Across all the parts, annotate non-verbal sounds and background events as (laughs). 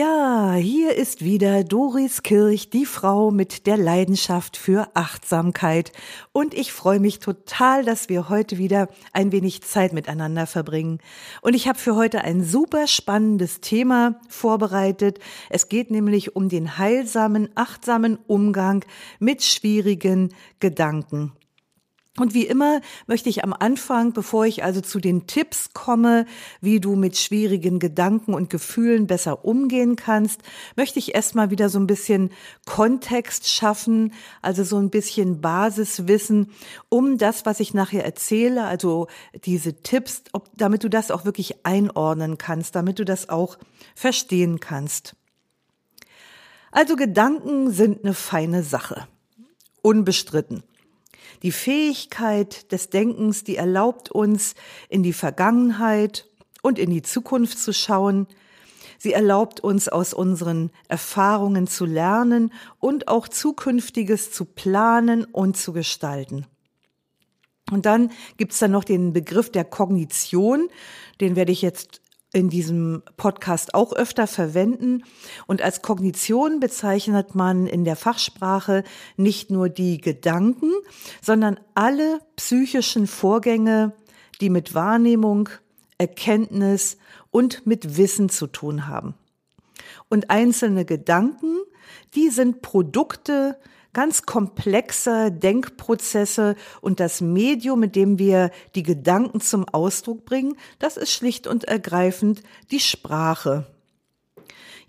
Ja, hier ist wieder Doris Kirch, die Frau mit der Leidenschaft für Achtsamkeit. Und ich freue mich total, dass wir heute wieder ein wenig Zeit miteinander verbringen. Und ich habe für heute ein super spannendes Thema vorbereitet. Es geht nämlich um den heilsamen, achtsamen Umgang mit schwierigen Gedanken. Und wie immer möchte ich am Anfang, bevor ich also zu den Tipps komme, wie du mit schwierigen Gedanken und Gefühlen besser umgehen kannst, möchte ich erstmal wieder so ein bisschen Kontext schaffen, also so ein bisschen Basiswissen, um das, was ich nachher erzähle, also diese Tipps, ob, damit du das auch wirklich einordnen kannst, damit du das auch verstehen kannst. Also Gedanken sind eine feine Sache. Unbestritten. Die Fähigkeit des Denkens, die erlaubt uns, in die Vergangenheit und in die Zukunft zu schauen. Sie erlaubt uns, aus unseren Erfahrungen zu lernen und auch Zukünftiges zu planen und zu gestalten. Und dann gibt's dann noch den Begriff der Kognition, den werde ich jetzt in diesem Podcast auch öfter verwenden. Und als Kognition bezeichnet man in der Fachsprache nicht nur die Gedanken, sondern alle psychischen Vorgänge, die mit Wahrnehmung, Erkenntnis und mit Wissen zu tun haben. Und einzelne Gedanken, die sind Produkte ganz komplexer Denkprozesse und das Medium, mit dem wir die Gedanken zum Ausdruck bringen, das ist schlicht und ergreifend die Sprache.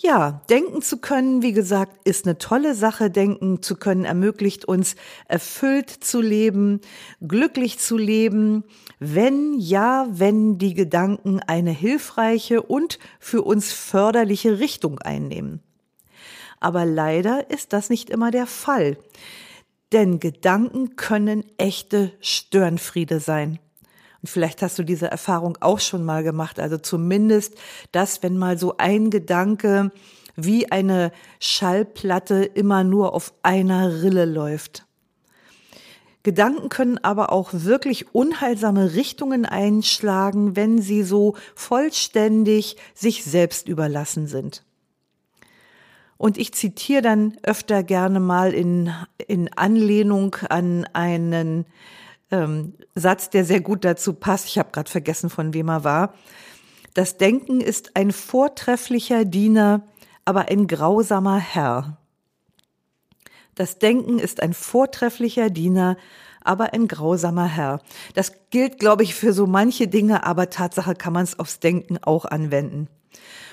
Ja, denken zu können, wie gesagt, ist eine tolle Sache. Denken zu können ermöglicht uns erfüllt zu leben, glücklich zu leben, wenn ja, wenn die Gedanken eine hilfreiche und für uns förderliche Richtung einnehmen. Aber leider ist das nicht immer der Fall. Denn Gedanken können echte Störenfriede sein. Und vielleicht hast du diese Erfahrung auch schon mal gemacht. Also zumindest, dass wenn mal so ein Gedanke wie eine Schallplatte immer nur auf einer Rille läuft. Gedanken können aber auch wirklich unheilsame Richtungen einschlagen, wenn sie so vollständig sich selbst überlassen sind. Und ich zitiere dann öfter gerne mal in, in Anlehnung an einen ähm, Satz, der sehr gut dazu passt. Ich habe gerade vergessen, von wem er war. Das Denken ist ein vortrefflicher Diener, aber ein grausamer Herr. Das Denken ist ein vortrefflicher Diener, aber ein grausamer Herr. Das gilt, glaube ich, für so manche Dinge, aber Tatsache kann man es aufs Denken auch anwenden.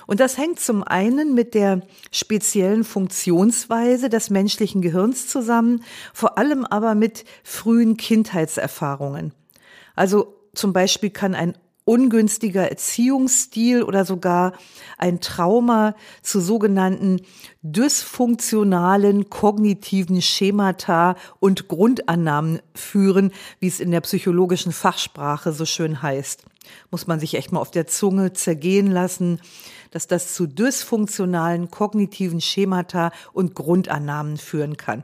Und das hängt zum einen mit der speziellen Funktionsweise des menschlichen Gehirns zusammen, vor allem aber mit frühen Kindheitserfahrungen. Also zum Beispiel kann ein ungünstiger Erziehungsstil oder sogar ein Trauma zu sogenannten dysfunktionalen kognitiven Schemata und Grundannahmen führen, wie es in der psychologischen Fachsprache so schön heißt. Muss man sich echt mal auf der Zunge zergehen lassen dass das zu dysfunktionalen kognitiven Schemata und Grundannahmen führen kann.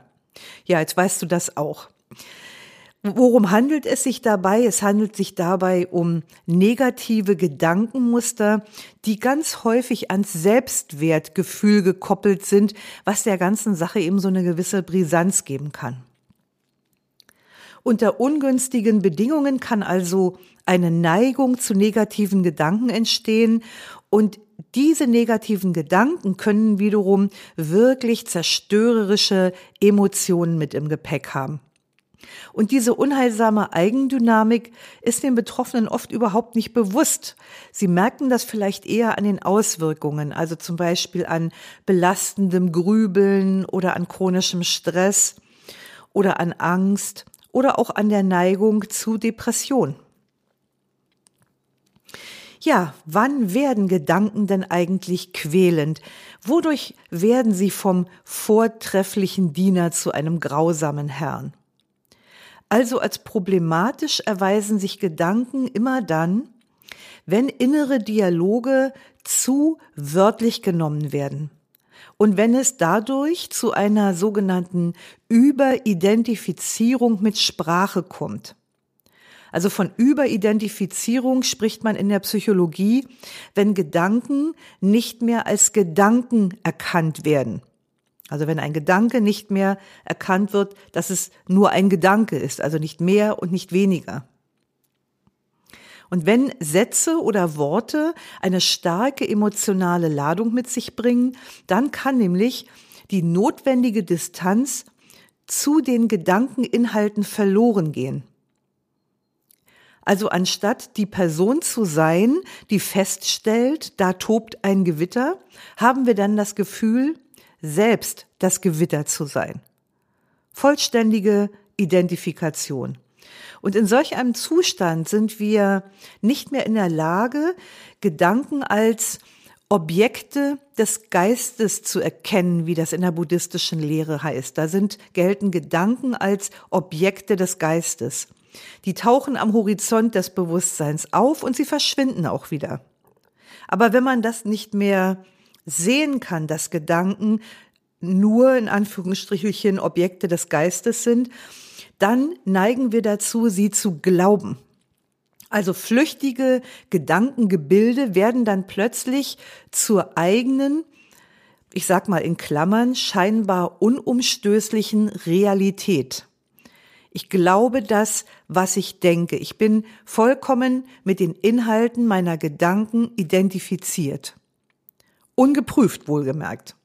Ja, jetzt weißt du das auch. Worum handelt es sich dabei? Es handelt sich dabei um negative Gedankenmuster, die ganz häufig ans Selbstwertgefühl gekoppelt sind, was der ganzen Sache eben so eine gewisse Brisanz geben kann. Unter ungünstigen Bedingungen kann also eine Neigung zu negativen Gedanken entstehen und diese negativen Gedanken können wiederum wirklich zerstörerische Emotionen mit im Gepäck haben. Und diese unheilsame Eigendynamik ist den Betroffenen oft überhaupt nicht bewusst. Sie merken das vielleicht eher an den Auswirkungen, also zum Beispiel an belastendem Grübeln oder an chronischem Stress oder an Angst oder auch an der Neigung zu Depression. Ja, wann werden Gedanken denn eigentlich quälend? Wodurch werden sie vom vortrefflichen Diener zu einem grausamen Herrn? Also als problematisch erweisen sich Gedanken immer dann, wenn innere Dialoge zu wörtlich genommen werden und wenn es dadurch zu einer sogenannten Überidentifizierung mit Sprache kommt. Also von Überidentifizierung spricht man in der Psychologie, wenn Gedanken nicht mehr als Gedanken erkannt werden. Also wenn ein Gedanke nicht mehr erkannt wird, dass es nur ein Gedanke ist, also nicht mehr und nicht weniger. Und wenn Sätze oder Worte eine starke emotionale Ladung mit sich bringen, dann kann nämlich die notwendige Distanz zu den Gedankeninhalten verloren gehen. Also anstatt die Person zu sein, die feststellt, da tobt ein Gewitter, haben wir dann das Gefühl, selbst das Gewitter zu sein. Vollständige Identifikation. Und in solch einem Zustand sind wir nicht mehr in der Lage, Gedanken als Objekte des Geistes zu erkennen, wie das in der buddhistischen Lehre heißt. Da sind, gelten Gedanken als Objekte des Geistes. Die tauchen am Horizont des Bewusstseins auf und sie verschwinden auch wieder. Aber wenn man das nicht mehr sehen kann, dass Gedanken nur in Anführungsstrichelchen Objekte des Geistes sind, dann neigen wir dazu, sie zu glauben. Also flüchtige Gedankengebilde werden dann plötzlich zur eigenen, ich sag mal in Klammern, scheinbar unumstößlichen Realität. Ich glaube das, was ich denke. Ich bin vollkommen mit den Inhalten meiner Gedanken identifiziert. Ungeprüft wohlgemerkt.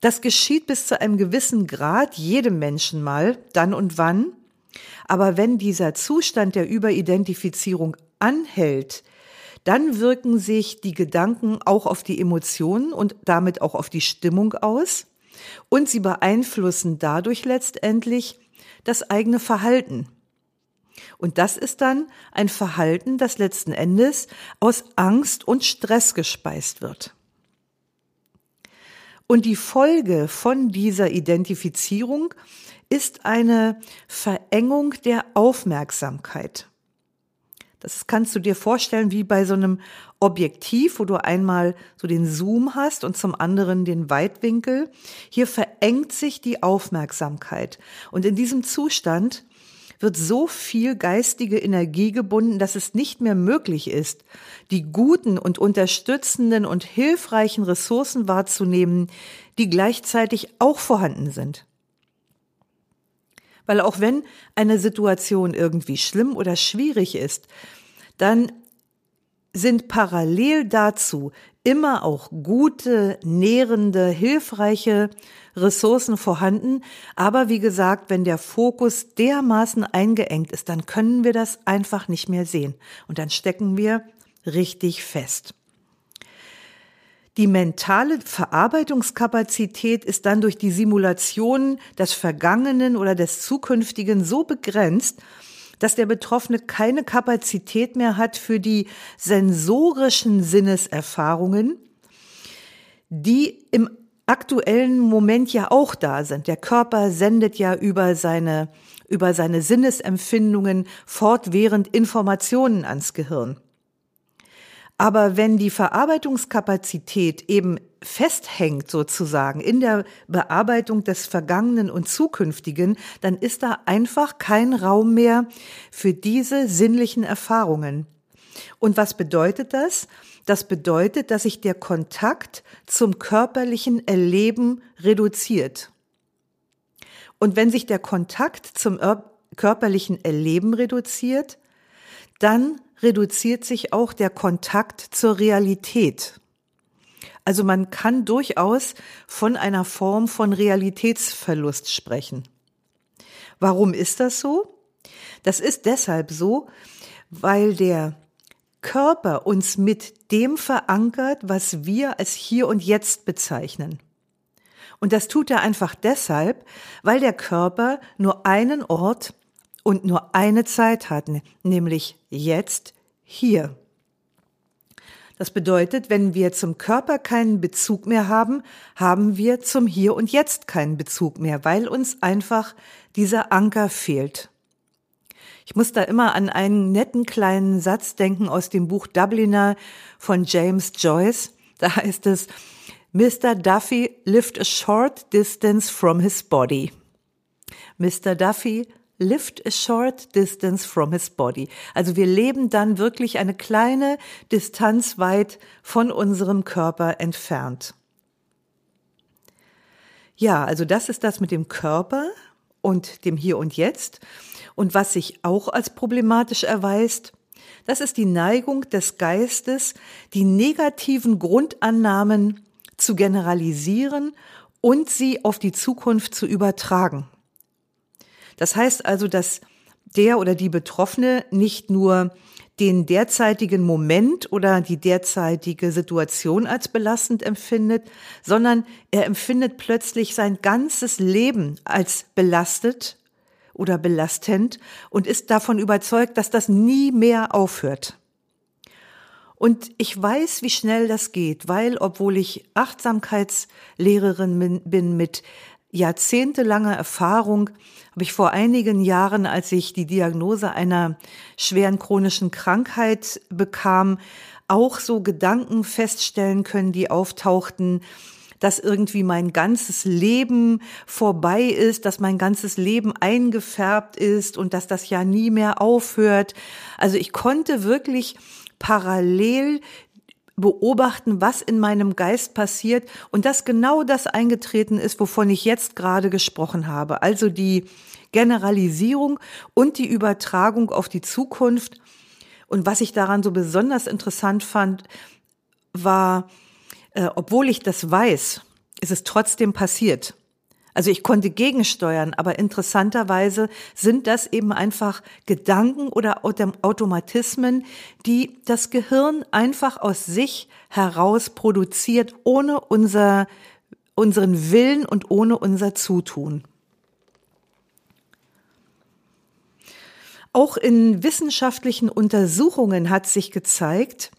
Das geschieht bis zu einem gewissen Grad jedem Menschen mal, dann und wann. Aber wenn dieser Zustand der Überidentifizierung anhält, dann wirken sich die Gedanken auch auf die Emotionen und damit auch auf die Stimmung aus. Und sie beeinflussen dadurch letztendlich das eigene Verhalten. Und das ist dann ein Verhalten, das letzten Endes aus Angst und Stress gespeist wird. Und die Folge von dieser Identifizierung ist eine Verengung der Aufmerksamkeit. Das kannst du dir vorstellen wie bei so einem Objektiv, wo du einmal so den Zoom hast und zum anderen den Weitwinkel. Hier verengt sich die Aufmerksamkeit. Und in diesem Zustand wird so viel geistige Energie gebunden, dass es nicht mehr möglich ist, die guten und unterstützenden und hilfreichen Ressourcen wahrzunehmen, die gleichzeitig auch vorhanden sind. Weil auch wenn eine Situation irgendwie schlimm oder schwierig ist, dann sind parallel dazu immer auch gute, nährende, hilfreiche Ressourcen vorhanden. Aber wie gesagt, wenn der Fokus dermaßen eingeengt ist, dann können wir das einfach nicht mehr sehen. Und dann stecken wir richtig fest. Die mentale Verarbeitungskapazität ist dann durch die Simulation des Vergangenen oder des Zukünftigen so begrenzt, dass der Betroffene keine Kapazität mehr hat für die sensorischen Sinneserfahrungen, die im aktuellen Moment ja auch da sind. Der Körper sendet ja über seine, über seine Sinnesempfindungen fortwährend Informationen ans Gehirn. Aber wenn die Verarbeitungskapazität eben festhängt sozusagen in der Bearbeitung des Vergangenen und Zukünftigen, dann ist da einfach kein Raum mehr für diese sinnlichen Erfahrungen. Und was bedeutet das? Das bedeutet, dass sich der Kontakt zum körperlichen Erleben reduziert. Und wenn sich der Kontakt zum körperlichen Erleben reduziert, dann reduziert sich auch der Kontakt zur Realität. Also man kann durchaus von einer Form von Realitätsverlust sprechen. Warum ist das so? Das ist deshalb so, weil der Körper uns mit dem verankert, was wir als hier und jetzt bezeichnen. Und das tut er einfach deshalb, weil der Körper nur einen Ort und nur eine Zeit hat, nämlich jetzt hier. Das bedeutet, wenn wir zum Körper keinen Bezug mehr haben, haben wir zum Hier und Jetzt keinen Bezug mehr, weil uns einfach dieser Anker fehlt. Ich muss da immer an einen netten kleinen Satz denken aus dem Buch Dubliner von James Joyce. Da heißt es, Mr. Duffy lived a short distance from his body. Mr. Duffy lived a short distance from his body. Also wir leben dann wirklich eine kleine Distanz weit von unserem Körper entfernt. Ja, also das ist das mit dem Körper und dem Hier und Jetzt. Und was sich auch als problematisch erweist, das ist die Neigung des Geistes, die negativen Grundannahmen zu generalisieren und sie auf die Zukunft zu übertragen. Das heißt also, dass der oder die Betroffene nicht nur den derzeitigen Moment oder die derzeitige Situation als belastend empfindet, sondern er empfindet plötzlich sein ganzes Leben als belastet oder belastend und ist davon überzeugt, dass das nie mehr aufhört. Und ich weiß, wie schnell das geht, weil obwohl ich Achtsamkeitslehrerin bin mit jahrzehntelanger Erfahrung, habe ich vor einigen Jahren, als ich die Diagnose einer schweren chronischen Krankheit bekam, auch so Gedanken feststellen können, die auftauchten, dass irgendwie mein ganzes Leben vorbei ist, dass mein ganzes Leben eingefärbt ist und dass das ja nie mehr aufhört. Also ich konnte wirklich parallel beobachten, was in meinem Geist passiert und dass genau das eingetreten ist, wovon ich jetzt gerade gesprochen habe. Also die Generalisierung und die Übertragung auf die Zukunft. Und was ich daran so besonders interessant fand, war, äh, obwohl ich das weiß, ist es trotzdem passiert. Also ich konnte gegensteuern, aber interessanterweise sind das eben einfach Gedanken oder Automatismen, die das Gehirn einfach aus sich heraus produziert, ohne unser, unseren Willen und ohne unser Zutun. Auch in wissenschaftlichen Untersuchungen hat sich gezeigt,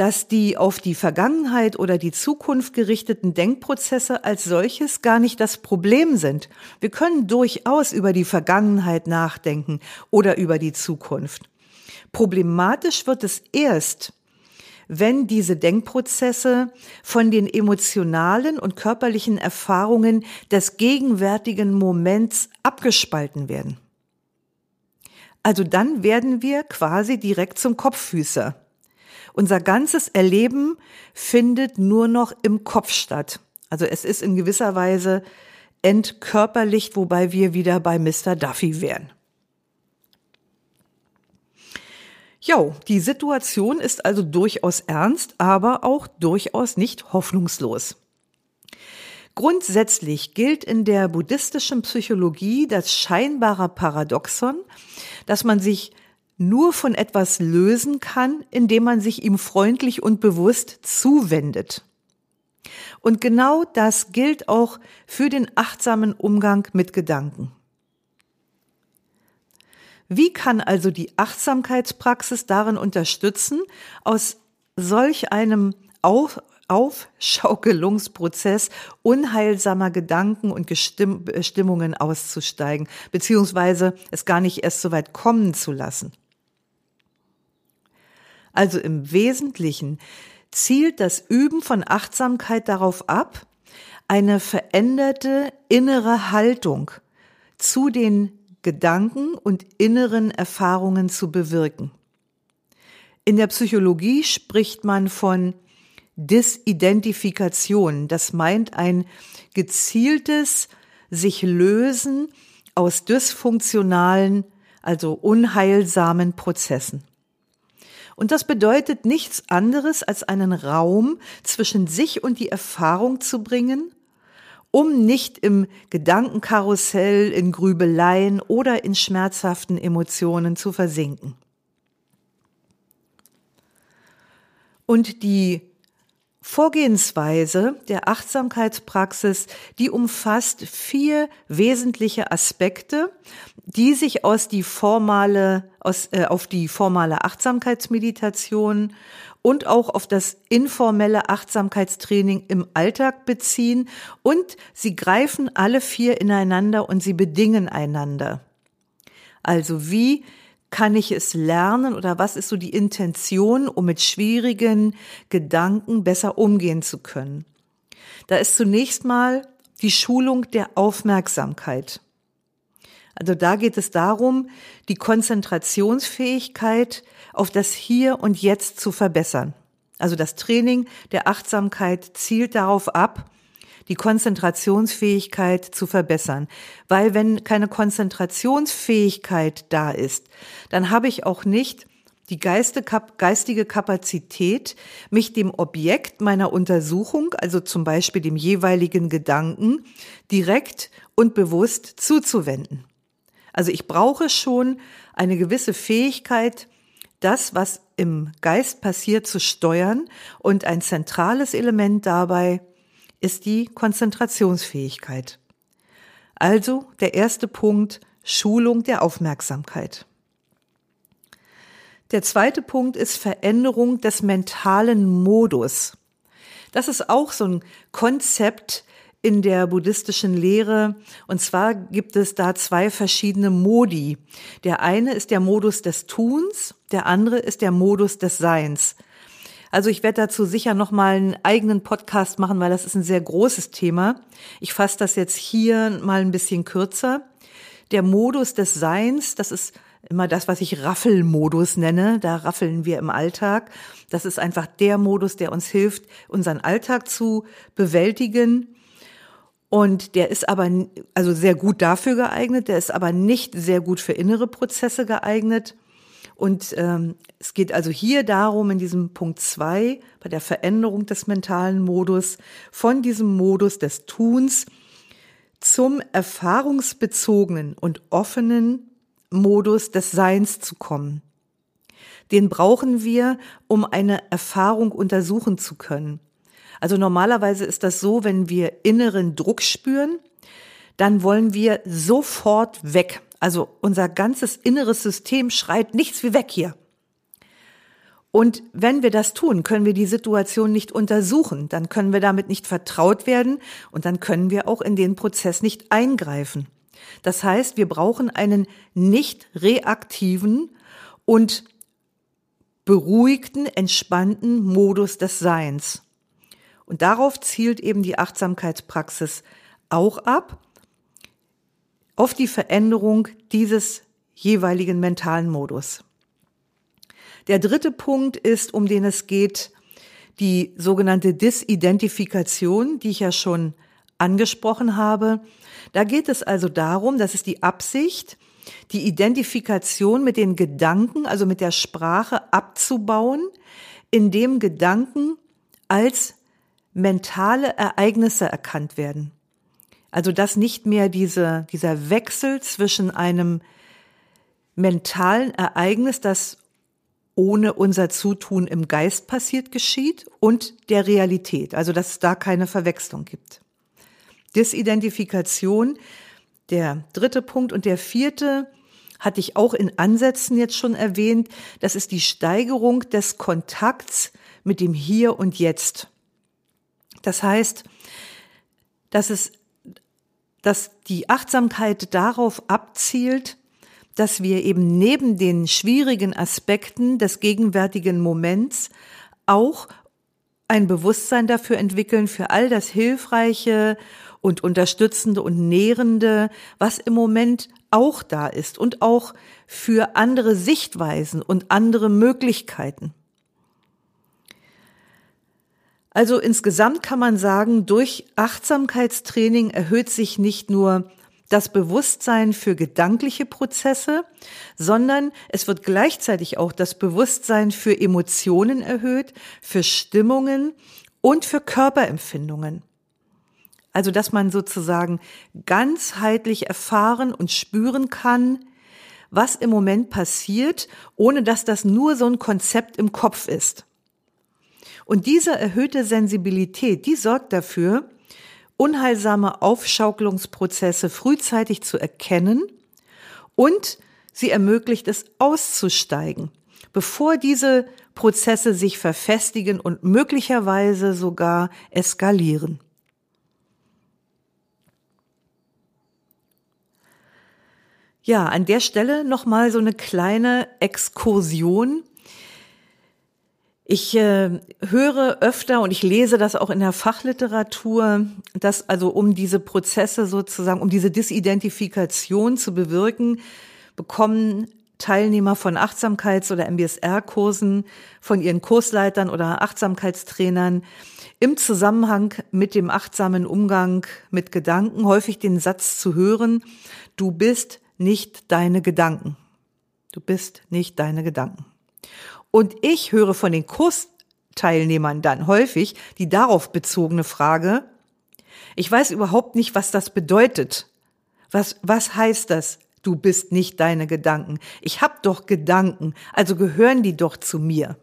dass die auf die Vergangenheit oder die Zukunft gerichteten Denkprozesse als solches gar nicht das Problem sind. Wir können durchaus über die Vergangenheit nachdenken oder über die Zukunft. Problematisch wird es erst, wenn diese Denkprozesse von den emotionalen und körperlichen Erfahrungen des gegenwärtigen Moments abgespalten werden. Also dann werden wir quasi direkt zum Kopffüßer. Unser ganzes Erleben findet nur noch im Kopf statt. Also es ist in gewisser Weise entkörperlicht, wobei wir wieder bei Mr. Duffy wären. Jo, die Situation ist also durchaus ernst, aber auch durchaus nicht hoffnungslos. Grundsätzlich gilt in der buddhistischen Psychologie das scheinbare Paradoxon, dass man sich nur von etwas lösen kann, indem man sich ihm freundlich und bewusst zuwendet. Und genau das gilt auch für den achtsamen Umgang mit Gedanken. Wie kann also die Achtsamkeitspraxis darin unterstützen, aus solch einem Auf Aufschaukelungsprozess unheilsamer Gedanken und Stimmungen auszusteigen, beziehungsweise es gar nicht erst so weit kommen zu lassen? Also im Wesentlichen zielt das Üben von Achtsamkeit darauf ab, eine veränderte innere Haltung zu den Gedanken und inneren Erfahrungen zu bewirken. In der Psychologie spricht man von Disidentifikation. Das meint ein gezieltes sich lösen aus dysfunktionalen, also unheilsamen Prozessen. Und das bedeutet nichts anderes, als einen Raum zwischen sich und die Erfahrung zu bringen, um nicht im Gedankenkarussell, in Grübeleien oder in schmerzhaften Emotionen zu versinken. Und die Vorgehensweise der Achtsamkeitspraxis, die umfasst vier wesentliche Aspekte, die sich aus die formale, aus, äh, auf die formale Achtsamkeitsmeditation und auch auf das informelle Achtsamkeitstraining im Alltag beziehen und sie greifen alle vier ineinander und sie bedingen einander. Also wie kann ich es lernen oder was ist so die Intention, um mit schwierigen Gedanken besser umgehen zu können? Da ist zunächst mal die Schulung der Aufmerksamkeit. Also da geht es darum, die Konzentrationsfähigkeit auf das Hier und Jetzt zu verbessern. Also das Training der Achtsamkeit zielt darauf ab, die Konzentrationsfähigkeit zu verbessern. Weil wenn keine Konzentrationsfähigkeit da ist, dann habe ich auch nicht die geistige Kapazität, mich dem Objekt meiner Untersuchung, also zum Beispiel dem jeweiligen Gedanken, direkt und bewusst zuzuwenden. Also ich brauche schon eine gewisse Fähigkeit, das, was im Geist passiert, zu steuern und ein zentrales Element dabei ist die Konzentrationsfähigkeit. Also der erste Punkt, Schulung der Aufmerksamkeit. Der zweite Punkt ist Veränderung des mentalen Modus. Das ist auch so ein Konzept in der buddhistischen Lehre. Und zwar gibt es da zwei verschiedene Modi. Der eine ist der Modus des Tuns, der andere ist der Modus des Seins. Also ich werde dazu sicher noch mal einen eigenen Podcast machen, weil das ist ein sehr großes Thema. Ich fasse das jetzt hier mal ein bisschen kürzer. Der Modus des Seins, das ist immer das, was ich Raffelmodus nenne. Da raffeln wir im Alltag. Das ist einfach der Modus, der uns hilft, unseren Alltag zu bewältigen. Und der ist aber also sehr gut dafür geeignet. Der ist aber nicht sehr gut für innere Prozesse geeignet. Und ähm, es geht also hier darum, in diesem Punkt zwei bei der Veränderung des mentalen Modus, von diesem Modus des Tuns zum erfahrungsbezogenen und offenen Modus des Seins zu kommen. Den brauchen wir, um eine Erfahrung untersuchen zu können. Also normalerweise ist das so, wenn wir inneren Druck spüren, dann wollen wir sofort weg. Also unser ganzes inneres System schreit nichts wie weg hier. Und wenn wir das tun, können wir die Situation nicht untersuchen, dann können wir damit nicht vertraut werden und dann können wir auch in den Prozess nicht eingreifen. Das heißt, wir brauchen einen nicht reaktiven und beruhigten, entspannten Modus des Seins. Und darauf zielt eben die Achtsamkeitspraxis auch ab auf die Veränderung dieses jeweiligen mentalen Modus. Der dritte Punkt ist, um den es geht, die sogenannte Disidentifikation, die ich ja schon angesprochen habe. Da geht es also darum, dass es die Absicht, die Identifikation mit den Gedanken, also mit der Sprache abzubauen, indem Gedanken als mentale Ereignisse erkannt werden. Also dass nicht mehr diese, dieser Wechsel zwischen einem mentalen Ereignis, das ohne unser Zutun im Geist passiert geschieht, und der Realität. Also dass es da keine Verwechslung gibt. Disidentifikation, der dritte Punkt. Und der vierte hatte ich auch in Ansätzen jetzt schon erwähnt. Das ist die Steigerung des Kontakts mit dem Hier und Jetzt. Das heißt, dass es dass die Achtsamkeit darauf abzielt, dass wir eben neben den schwierigen Aspekten des gegenwärtigen Moments auch ein Bewusstsein dafür entwickeln, für all das Hilfreiche und Unterstützende und Nährende, was im Moment auch da ist und auch für andere Sichtweisen und andere Möglichkeiten. Also insgesamt kann man sagen, durch Achtsamkeitstraining erhöht sich nicht nur das Bewusstsein für gedankliche Prozesse, sondern es wird gleichzeitig auch das Bewusstsein für Emotionen erhöht, für Stimmungen und für Körperempfindungen. Also, dass man sozusagen ganzheitlich erfahren und spüren kann, was im Moment passiert, ohne dass das nur so ein Konzept im Kopf ist. Und diese erhöhte Sensibilität, die sorgt dafür, unheilsame Aufschaukelungsprozesse frühzeitig zu erkennen und sie ermöglicht es auszusteigen, bevor diese Prozesse sich verfestigen und möglicherweise sogar eskalieren. Ja, an der Stelle nochmal so eine kleine Exkursion. Ich äh, höre öfter und ich lese das auch in der Fachliteratur, dass also um diese Prozesse sozusagen, um diese Disidentifikation zu bewirken, bekommen Teilnehmer von Achtsamkeits- oder MBSR-Kursen von ihren Kursleitern oder Achtsamkeitstrainern im Zusammenhang mit dem achtsamen Umgang mit Gedanken häufig den Satz zu hören, du bist nicht deine Gedanken. Du bist nicht deine Gedanken. Und ich höre von den Kursteilnehmern dann häufig die darauf bezogene Frage, ich weiß überhaupt nicht, was das bedeutet. Was, was heißt das? Du bist nicht deine Gedanken. Ich hab doch Gedanken, also gehören die doch zu mir.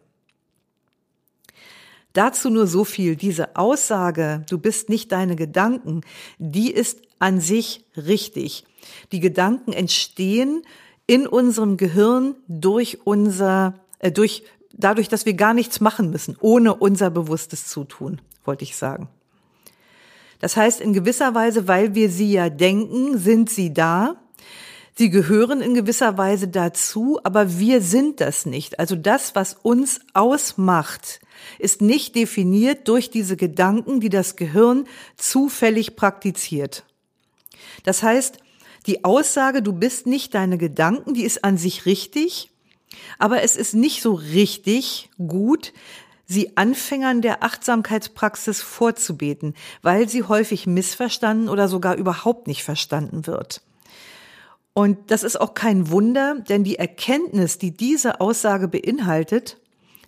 Dazu nur so viel. Diese Aussage, du bist nicht deine Gedanken, die ist an sich richtig. Die Gedanken entstehen in unserem Gehirn durch unser, äh, durch, dadurch, dass wir gar nichts machen müssen, ohne unser bewusstes Zutun, wollte ich sagen. Das heißt, in gewisser Weise, weil wir sie ja denken, sind sie da. Sie gehören in gewisser Weise dazu, aber wir sind das nicht. Also das, was uns ausmacht, ist nicht definiert durch diese Gedanken, die das Gehirn zufällig praktiziert. Das heißt, die Aussage, du bist nicht deine Gedanken, die ist an sich richtig, aber es ist nicht so richtig gut, sie Anfängern der Achtsamkeitspraxis vorzubeten, weil sie häufig missverstanden oder sogar überhaupt nicht verstanden wird. Und das ist auch kein Wunder, denn die Erkenntnis, die diese Aussage beinhaltet,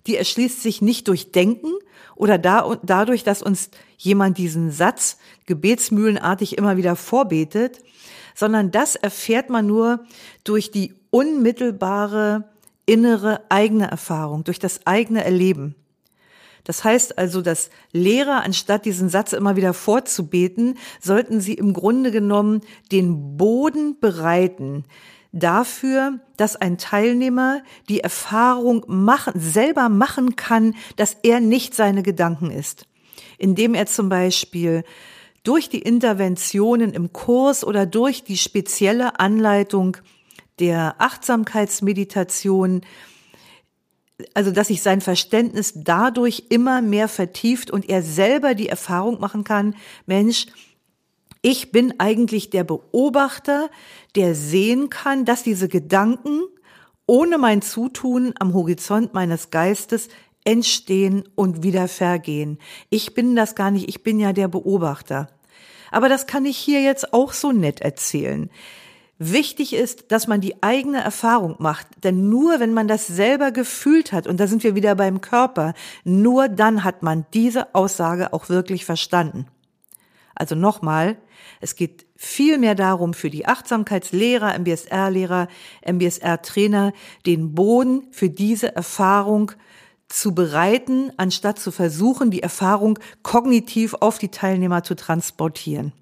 die erschließt sich nicht durch Denken oder da, dadurch, dass uns jemand diesen Satz gebetsmühlenartig immer wieder vorbetet, sondern das erfährt man nur durch die unmittelbare innere eigene Erfahrung, durch das eigene Erleben. Das heißt also, dass Lehrer, anstatt diesen Satz immer wieder vorzubeten, sollten sie im Grunde genommen den Boden bereiten dafür, dass ein Teilnehmer die Erfahrung machen, selber machen kann, dass er nicht seine Gedanken ist. Indem er zum Beispiel durch die Interventionen im Kurs oder durch die spezielle Anleitung der Achtsamkeitsmeditation, also dass sich sein Verständnis dadurch immer mehr vertieft und er selber die Erfahrung machen kann, Mensch, ich bin eigentlich der Beobachter, der sehen kann, dass diese Gedanken ohne mein Zutun am Horizont meines Geistes entstehen und wieder vergehen. Ich bin das gar nicht, ich bin ja der Beobachter. Aber das kann ich hier jetzt auch so nett erzählen. Wichtig ist, dass man die eigene Erfahrung macht, denn nur wenn man das selber gefühlt hat, und da sind wir wieder beim Körper, nur dann hat man diese Aussage auch wirklich verstanden. Also nochmal, es geht viel mehr darum, für die Achtsamkeitslehrer, MBSR-Lehrer, MBSR-Trainer, den Boden für diese Erfahrung zu bereiten, anstatt zu versuchen, die Erfahrung kognitiv auf die Teilnehmer zu transportieren.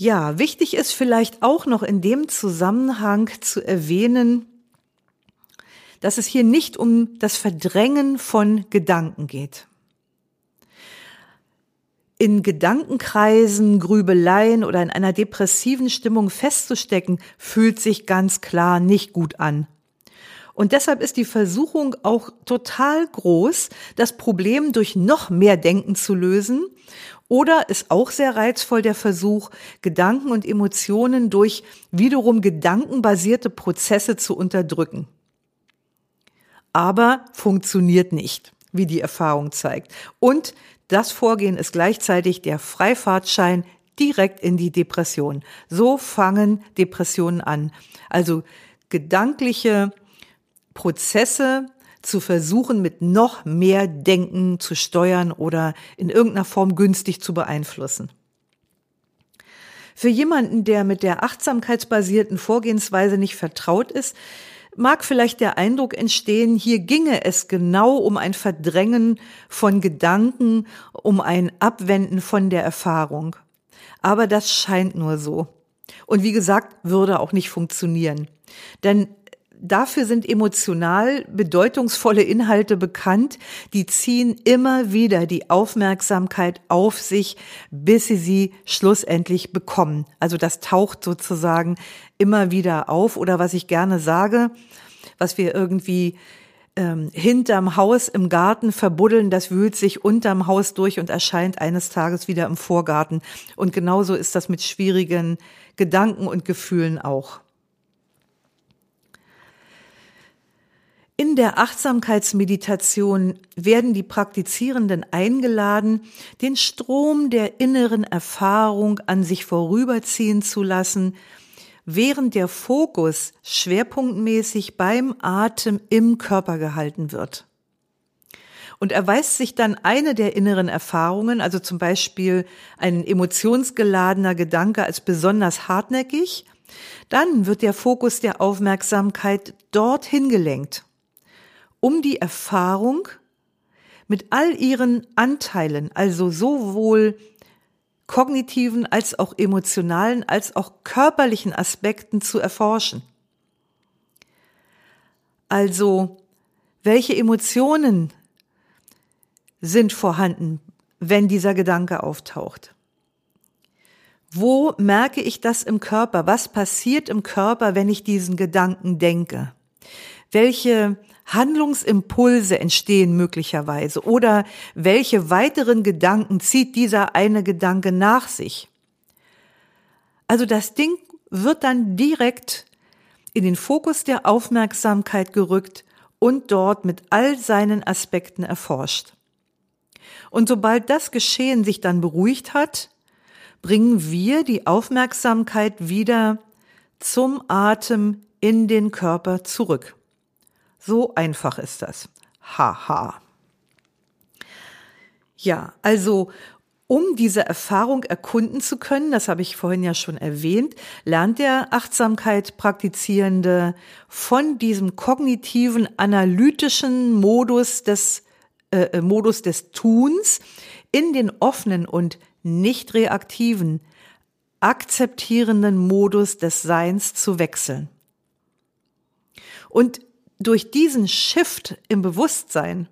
Ja, wichtig ist vielleicht auch noch in dem Zusammenhang zu erwähnen, dass es hier nicht um das Verdrängen von Gedanken geht in Gedankenkreisen, Grübeleien oder in einer depressiven Stimmung festzustecken, fühlt sich ganz klar nicht gut an. Und deshalb ist die Versuchung auch total groß, das Problem durch noch mehr Denken zu lösen. Oder ist auch sehr reizvoll der Versuch, Gedanken und Emotionen durch wiederum gedankenbasierte Prozesse zu unterdrücken. Aber funktioniert nicht, wie die Erfahrung zeigt. Und das Vorgehen ist gleichzeitig der Freifahrtschein direkt in die Depression. So fangen Depressionen an. Also gedankliche Prozesse zu versuchen, mit noch mehr Denken zu steuern oder in irgendeiner Form günstig zu beeinflussen. Für jemanden, der mit der achtsamkeitsbasierten Vorgehensweise nicht vertraut ist, mag vielleicht der Eindruck entstehen, hier ginge es genau um ein Verdrängen von Gedanken, um ein Abwenden von der Erfahrung. Aber das scheint nur so. Und wie gesagt, würde auch nicht funktionieren. Denn dafür sind emotional bedeutungsvolle Inhalte bekannt, die ziehen immer wieder die Aufmerksamkeit auf sich, bis sie sie schlussendlich bekommen. Also das taucht sozusagen immer wieder auf oder was ich gerne sage, was wir irgendwie ähm, hinterm Haus im Garten verbuddeln, das wühlt sich unterm Haus durch und erscheint eines Tages wieder im Vorgarten. Und genauso ist das mit schwierigen Gedanken und Gefühlen auch. In der Achtsamkeitsmeditation werden die Praktizierenden eingeladen, den Strom der inneren Erfahrung an sich vorüberziehen zu lassen, während der Fokus schwerpunktmäßig beim Atem im Körper gehalten wird. Und erweist sich dann eine der inneren Erfahrungen, also zum Beispiel ein emotionsgeladener Gedanke als besonders hartnäckig, dann wird der Fokus der Aufmerksamkeit dorthin gelenkt um die Erfahrung mit all ihren Anteilen, also sowohl kognitiven als auch emotionalen als auch körperlichen Aspekten zu erforschen. Also, welche Emotionen sind vorhanden, wenn dieser Gedanke auftaucht? Wo merke ich das im Körper? Was passiert im Körper, wenn ich diesen Gedanken denke? Welche Handlungsimpulse entstehen möglicherweise oder welche weiteren Gedanken zieht dieser eine Gedanke nach sich. Also das Ding wird dann direkt in den Fokus der Aufmerksamkeit gerückt und dort mit all seinen Aspekten erforscht. Und sobald das Geschehen sich dann beruhigt hat, bringen wir die Aufmerksamkeit wieder zum Atem in den Körper zurück. So einfach ist das. Haha. Ja, also um diese Erfahrung erkunden zu können, das habe ich vorhin ja schon erwähnt, lernt der Achtsamkeit praktizierende von diesem kognitiven analytischen Modus des äh, äh, Modus des Tuns in den offenen und nicht reaktiven akzeptierenden Modus des Seins zu wechseln. Und durch diesen Shift im Bewusstsein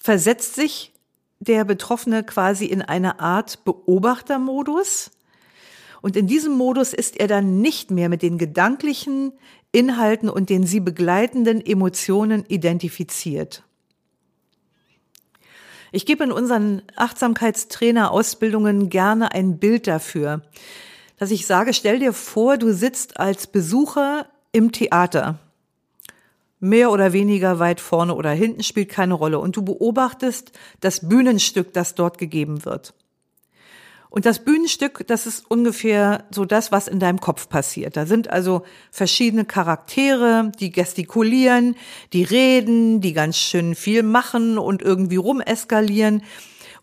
versetzt sich der Betroffene quasi in eine Art Beobachtermodus. Und in diesem Modus ist er dann nicht mehr mit den gedanklichen Inhalten und den sie begleitenden Emotionen identifiziert. Ich gebe in unseren Achtsamkeitstrainer-Ausbildungen gerne ein Bild dafür, dass ich sage, stell dir vor, du sitzt als Besucher im Theater mehr oder weniger weit vorne oder hinten spielt keine Rolle. Und du beobachtest das Bühnenstück, das dort gegeben wird. Und das Bühnenstück, das ist ungefähr so das, was in deinem Kopf passiert. Da sind also verschiedene Charaktere, die gestikulieren, die reden, die ganz schön viel machen und irgendwie rumeskalieren.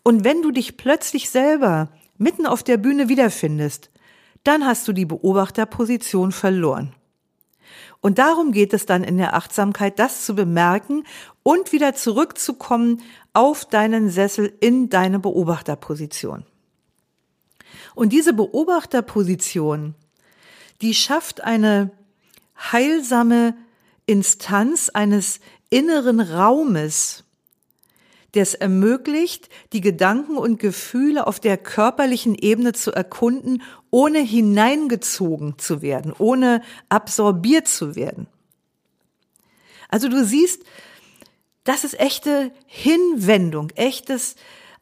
Und wenn du dich plötzlich selber mitten auf der Bühne wiederfindest, dann hast du die Beobachterposition verloren. Und darum geht es dann in der Achtsamkeit, das zu bemerken und wieder zurückzukommen auf deinen Sessel in deine Beobachterposition. Und diese Beobachterposition, die schafft eine heilsame Instanz eines inneren Raumes, es ermöglicht, die Gedanken und Gefühle auf der körperlichen Ebene zu erkunden, ohne hineingezogen zu werden, ohne absorbiert zu werden. Also du siehst, das ist echte Hinwendung, echtes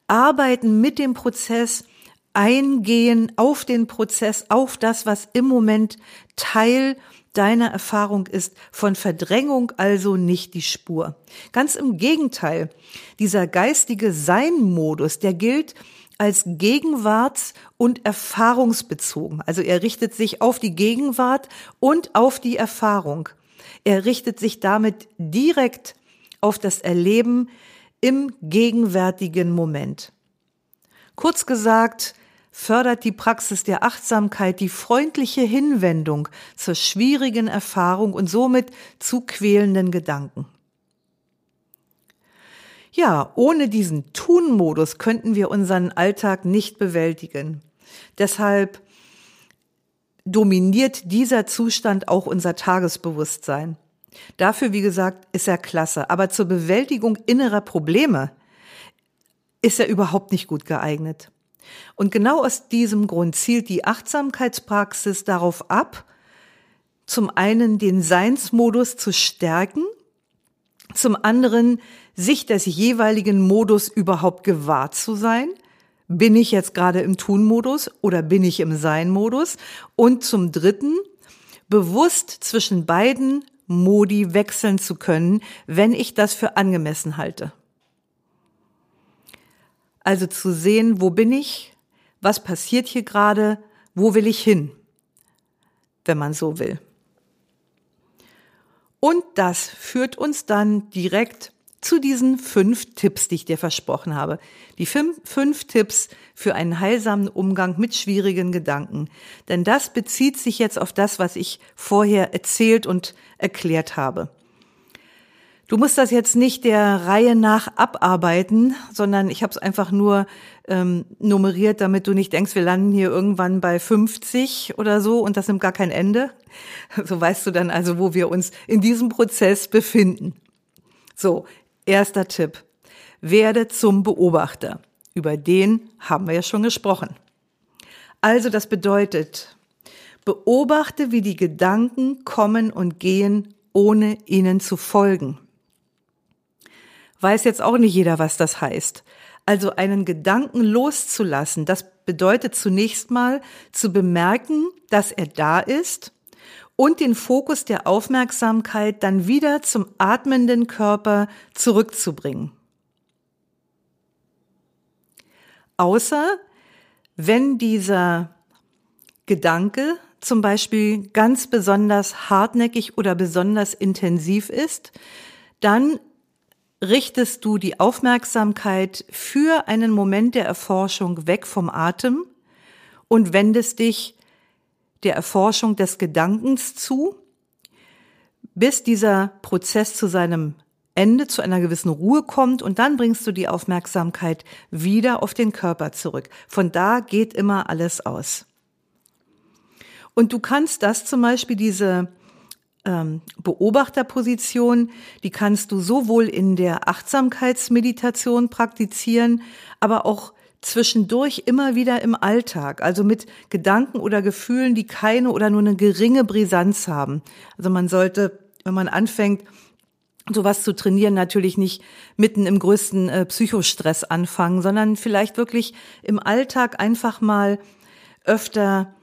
Arbeiten mit dem Prozess, eingehen auf den Prozess, auf das, was im Moment Teil deiner Erfahrung ist von Verdrängung also nicht die Spur. Ganz im Gegenteil, dieser geistige Sein-Modus, der gilt als gegenwarts- und erfahrungsbezogen. Also er richtet sich auf die Gegenwart und auf die Erfahrung. Er richtet sich damit direkt auf das Erleben im gegenwärtigen Moment. Kurz gesagt, fördert die Praxis der Achtsamkeit die freundliche Hinwendung zur schwierigen Erfahrung und somit zu quälenden Gedanken. Ja, ohne diesen Tun-Modus könnten wir unseren Alltag nicht bewältigen. Deshalb dominiert dieser Zustand auch unser Tagesbewusstsein. Dafür, wie gesagt, ist er klasse. Aber zur Bewältigung innerer Probleme ist er überhaupt nicht gut geeignet. Und genau aus diesem Grund zielt die Achtsamkeitspraxis darauf ab, zum einen den Seinsmodus zu stärken, zum anderen sich des jeweiligen Modus überhaupt gewahr zu sein. Bin ich jetzt gerade im Tun-Modus oder bin ich im Sein-Modus? Und zum dritten, bewusst zwischen beiden Modi wechseln zu können, wenn ich das für angemessen halte. Also zu sehen, wo bin ich, was passiert hier gerade, wo will ich hin, wenn man so will. Und das führt uns dann direkt zu diesen fünf Tipps, die ich dir versprochen habe. Die fünf, fünf, Tipps für einen heilsamen Umgang mit schwierigen Gedanken. Denn das bezieht sich jetzt auf das, was ich vorher erzählt und erklärt habe. Du musst das jetzt nicht der Reihe nach abarbeiten, sondern ich habe es einfach nur ähm, nummeriert, damit du nicht denkst, wir landen hier irgendwann bei 50 oder so und das nimmt gar kein Ende. (laughs) So weißt du dann also, wo wir uns in diesem Prozess befinden. So, erster Tipp. Werde zum Beobachter. Über den haben wir ja schon gesprochen. Also das bedeutet, beobachte, wie die Gedanken kommen und gehen, ohne ihnen zu folgen weiß jetzt auch nicht jeder, was das heißt. Also einen Gedanken loszulassen, das bedeutet zunächst mal zu bemerken, dass er da ist und den Fokus der Aufmerksamkeit dann wieder zum atmenden Körper zurückzubringen. Außer wenn dieser Gedanke zum Beispiel ganz besonders hartnäckig oder besonders intensiv ist, dann richtest du die Aufmerksamkeit für einen Moment der Erforschung weg vom Atem und wendest dich der Erforschung des Gedankens zu, bis dieser Prozess zu seinem Ende, zu einer gewissen Ruhe kommt und dann bringst du die Aufmerksamkeit wieder auf den Körper zurück. Von da geht immer alles aus. Und du kannst das zum Beispiel, diese ähm, Beobachterposition, die kannst du sowohl in der Achtsamkeitsmeditation praktizieren, aber auch zwischendurch immer wieder im Alltag, also mit Gedanken oder Gefühlen, die keine oder nur eine geringe Brisanz haben. Also man sollte, wenn man anfängt, sowas zu trainieren, natürlich nicht mitten im größten äh, Psychostress anfangen, sondern vielleicht wirklich im Alltag einfach mal öfter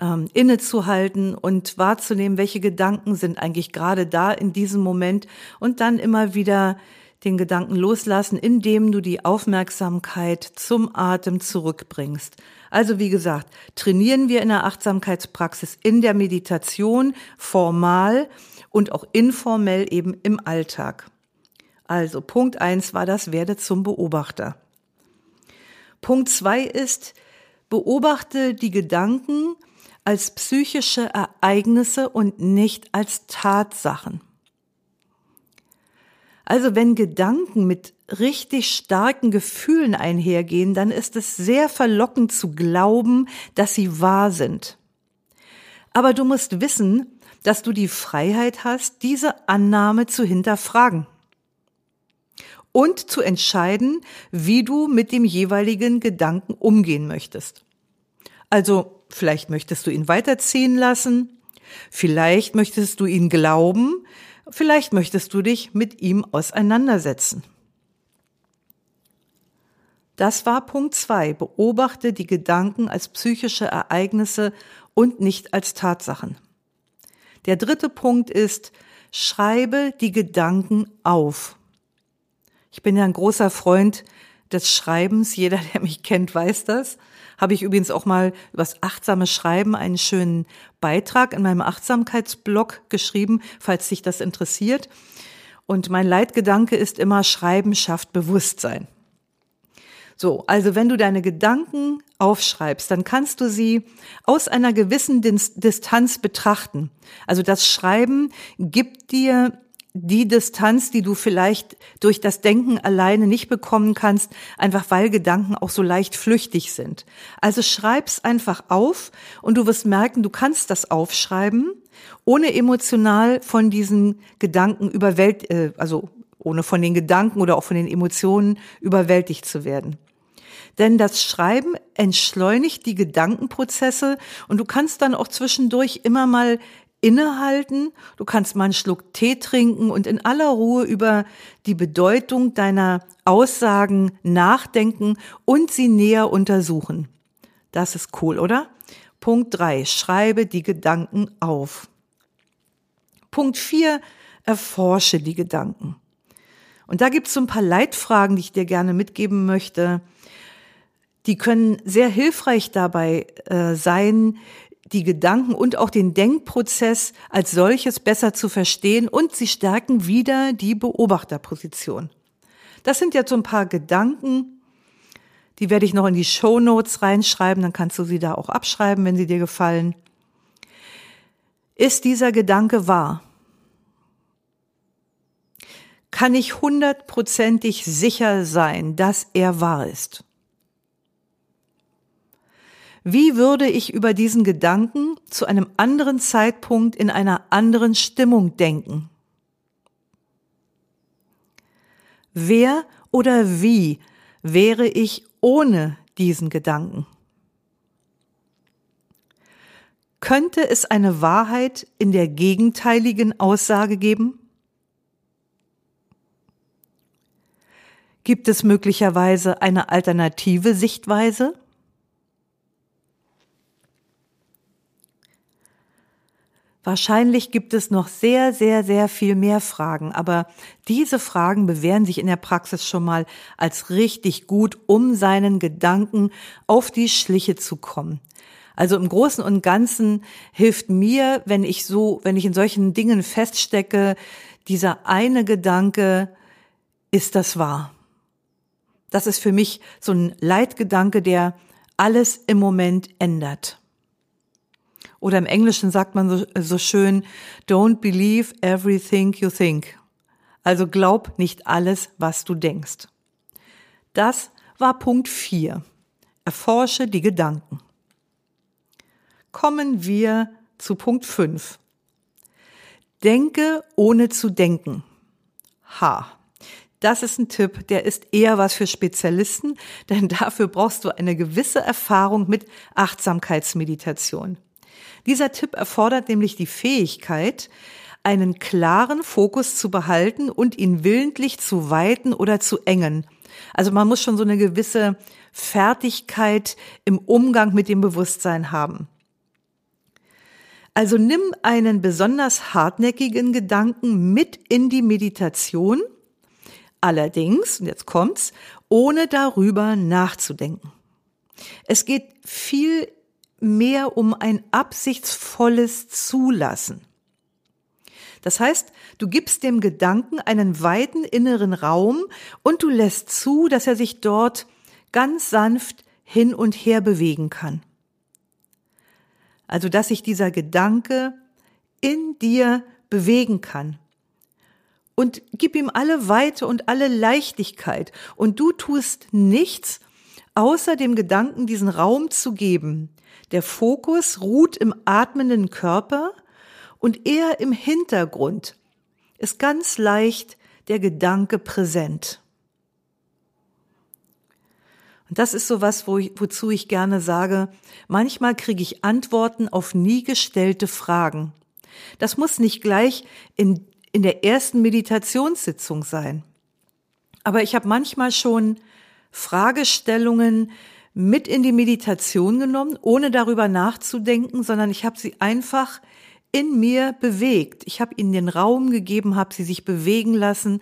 ähm, innezuhalten und wahrzunehmen, welche Gedanken sind eigentlich gerade da in diesem Moment und dann immer wieder den Gedanken loslassen, indem du die Aufmerksamkeit zum Atem zurückbringst. Also wie gesagt, trainieren wir in der Achtsamkeitspraxis in der Meditation formal und auch informell eben im Alltag. Also Punkt eins war das, werde zum Beobachter. Punkt zwei ist, beobachte die Gedanken als psychische Ereignisse und nicht als Tatsachen. Also wenn Gedanken mit richtig starken Gefühlen einhergehen, dann ist es sehr verlockend zu glauben, dass sie wahr sind. Aber du musst wissen, dass du die Freiheit hast, diese Annahme zu hinterfragen und zu entscheiden, wie du mit dem jeweiligen Gedanken umgehen möchtest. Also Vielleicht möchtest du ihn weiterziehen lassen. Vielleicht möchtest du ihn glauben. Vielleicht möchtest du dich mit ihm auseinandersetzen. Das war Punkt zwei. Beobachte die Gedanken als psychische Ereignisse und nicht als Tatsachen. Der dritte Punkt ist, schreibe die Gedanken auf. Ich bin ja ein großer Freund des Schreibens. Jeder, der mich kennt, weiß das habe ich übrigens auch mal übers achtsame Schreiben einen schönen Beitrag in meinem Achtsamkeitsblog geschrieben, falls dich das interessiert. Und mein Leitgedanke ist immer, Schreiben schafft Bewusstsein. So, also wenn du deine Gedanken aufschreibst, dann kannst du sie aus einer gewissen Distanz betrachten. Also das Schreiben gibt dir die Distanz, die du vielleicht durch das Denken alleine nicht bekommen kannst, einfach weil Gedanken auch so leicht flüchtig sind. Also schreib's einfach auf und du wirst merken, du kannst das aufschreiben, ohne emotional von diesen Gedanken überwältigt, äh, also ohne von den Gedanken oder auch von den Emotionen überwältigt zu werden. Denn das Schreiben entschleunigt die Gedankenprozesse und du kannst dann auch zwischendurch immer mal innehalten, du kannst mal einen Schluck Tee trinken und in aller Ruhe über die Bedeutung deiner Aussagen nachdenken und sie näher untersuchen. Das ist cool, oder? Punkt drei: Schreibe die Gedanken auf. Punkt vier: Erforsche die Gedanken. Und da gibt es so ein paar Leitfragen, die ich dir gerne mitgeben möchte. Die können sehr hilfreich dabei äh, sein, die Gedanken und auch den Denkprozess als solches besser zu verstehen und sie stärken wieder die Beobachterposition. Das sind jetzt so ein paar Gedanken, die werde ich noch in die Show Notes reinschreiben, dann kannst du sie da auch abschreiben, wenn sie dir gefallen. Ist dieser Gedanke wahr? Kann ich hundertprozentig sicher sein, dass er wahr ist? Wie würde ich über diesen Gedanken zu einem anderen Zeitpunkt in einer anderen Stimmung denken? Wer oder wie wäre ich ohne diesen Gedanken? Könnte es eine Wahrheit in der gegenteiligen Aussage geben? Gibt es möglicherweise eine alternative Sichtweise? Wahrscheinlich gibt es noch sehr, sehr, sehr viel mehr Fragen, aber diese Fragen bewähren sich in der Praxis schon mal als richtig gut, um seinen Gedanken auf die Schliche zu kommen. Also im Großen und Ganzen hilft mir, wenn ich so, wenn ich in solchen Dingen feststecke, dieser eine Gedanke, ist das wahr? Das ist für mich so ein Leitgedanke, der alles im Moment ändert. Oder im Englischen sagt man so, so schön, don't believe everything you think. Also glaub nicht alles, was du denkst. Das war Punkt 4. Erforsche die Gedanken. Kommen wir zu Punkt 5. Denke ohne zu denken. Ha. Das ist ein Tipp, der ist eher was für Spezialisten, (laughs) denn dafür brauchst du eine gewisse Erfahrung mit Achtsamkeitsmeditation. Dieser Tipp erfordert nämlich die Fähigkeit, einen klaren Fokus zu behalten und ihn willentlich zu weiten oder zu engen. Also man muss schon so eine gewisse Fertigkeit im Umgang mit dem Bewusstsein haben. Also nimm einen besonders hartnäckigen Gedanken mit in die Meditation, allerdings, und jetzt kommt's, ohne darüber nachzudenken. Es geht viel mehr um ein absichtsvolles Zulassen. Das heißt, du gibst dem Gedanken einen weiten inneren Raum und du lässt zu, dass er sich dort ganz sanft hin und her bewegen kann. Also, dass sich dieser Gedanke in dir bewegen kann. Und gib ihm alle Weite und alle Leichtigkeit. Und du tust nichts, außer dem Gedanken diesen Raum zu geben, der Fokus ruht im atmenden Körper und eher im Hintergrund ist ganz leicht der Gedanke präsent. Und das ist so was, wo ich, wozu ich gerne sage, manchmal kriege ich Antworten auf nie gestellte Fragen. Das muss nicht gleich in, in der ersten Meditationssitzung sein. Aber ich habe manchmal schon Fragestellungen, mit in die Meditation genommen, ohne darüber nachzudenken, sondern ich habe sie einfach in mir bewegt. Ich habe ihnen den Raum gegeben, habe sie sich bewegen lassen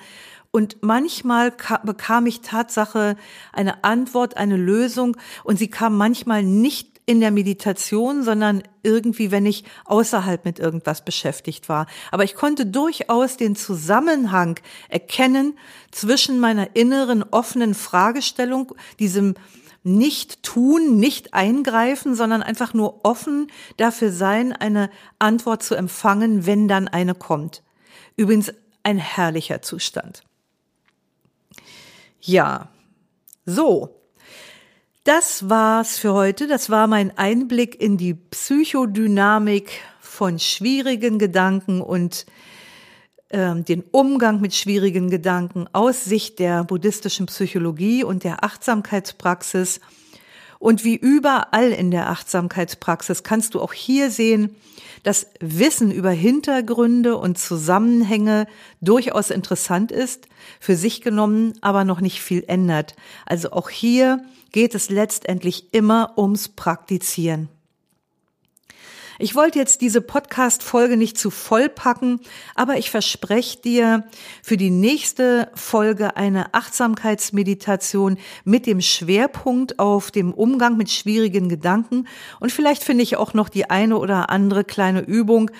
und manchmal bekam ich Tatsache eine Antwort, eine Lösung und sie kam manchmal nicht in der Meditation, sondern irgendwie, wenn ich außerhalb mit irgendwas beschäftigt war. Aber ich konnte durchaus den Zusammenhang erkennen zwischen meiner inneren offenen Fragestellung, diesem nicht tun, nicht eingreifen, sondern einfach nur offen dafür sein, eine Antwort zu empfangen, wenn dann eine kommt. Übrigens ein herrlicher Zustand. Ja, so. Das war's für heute. Das war mein Einblick in die Psychodynamik von schwierigen Gedanken und ähm, den Umgang mit schwierigen Gedanken aus Sicht der buddhistischen Psychologie und der Achtsamkeitspraxis. Und wie überall in der Achtsamkeitspraxis kannst du auch hier sehen, dass Wissen über Hintergründe und Zusammenhänge durchaus interessant ist, für sich genommen aber noch nicht viel ändert. Also auch hier geht es letztendlich immer ums Praktizieren. Ich wollte jetzt diese Podcast-Folge nicht zu voll packen, aber ich verspreche dir für die nächste Folge eine Achtsamkeitsmeditation mit dem Schwerpunkt auf dem Umgang mit schwierigen Gedanken. Und vielleicht finde ich auch noch die eine oder andere kleine Übung,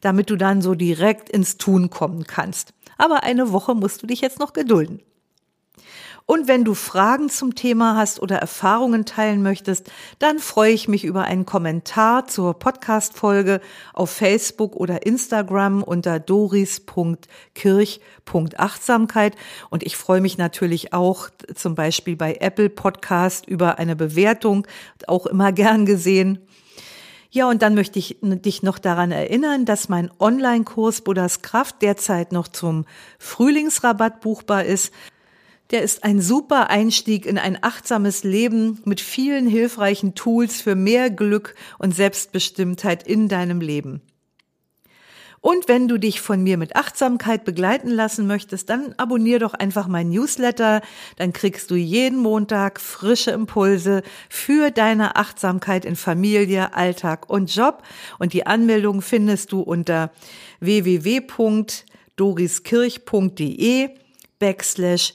damit du dann so direkt ins Tun kommen kannst. Aber eine Woche musst du dich jetzt noch gedulden. Und wenn du Fragen zum Thema hast oder Erfahrungen teilen möchtest, dann freue ich mich über einen Kommentar zur Podcast-Folge auf Facebook oder Instagram unter doris.kirch.achtsamkeit. Und ich freue mich natürlich auch zum Beispiel bei Apple Podcast über eine Bewertung, auch immer gern gesehen. Ja, und dann möchte ich dich noch daran erinnern, dass mein Online-Kurs Buddhas Kraft derzeit noch zum Frühlingsrabatt buchbar ist. Der ist ein super Einstieg in ein achtsames Leben mit vielen hilfreichen Tools für mehr Glück und Selbstbestimmtheit in deinem Leben. Und wenn du dich von mir mit Achtsamkeit begleiten lassen möchtest, dann abonnier doch einfach mein Newsletter. Dann kriegst du jeden Montag frische Impulse für deine Achtsamkeit in Familie, Alltag und Job. Und die Anmeldung findest du unter www.doriskirch.de backslash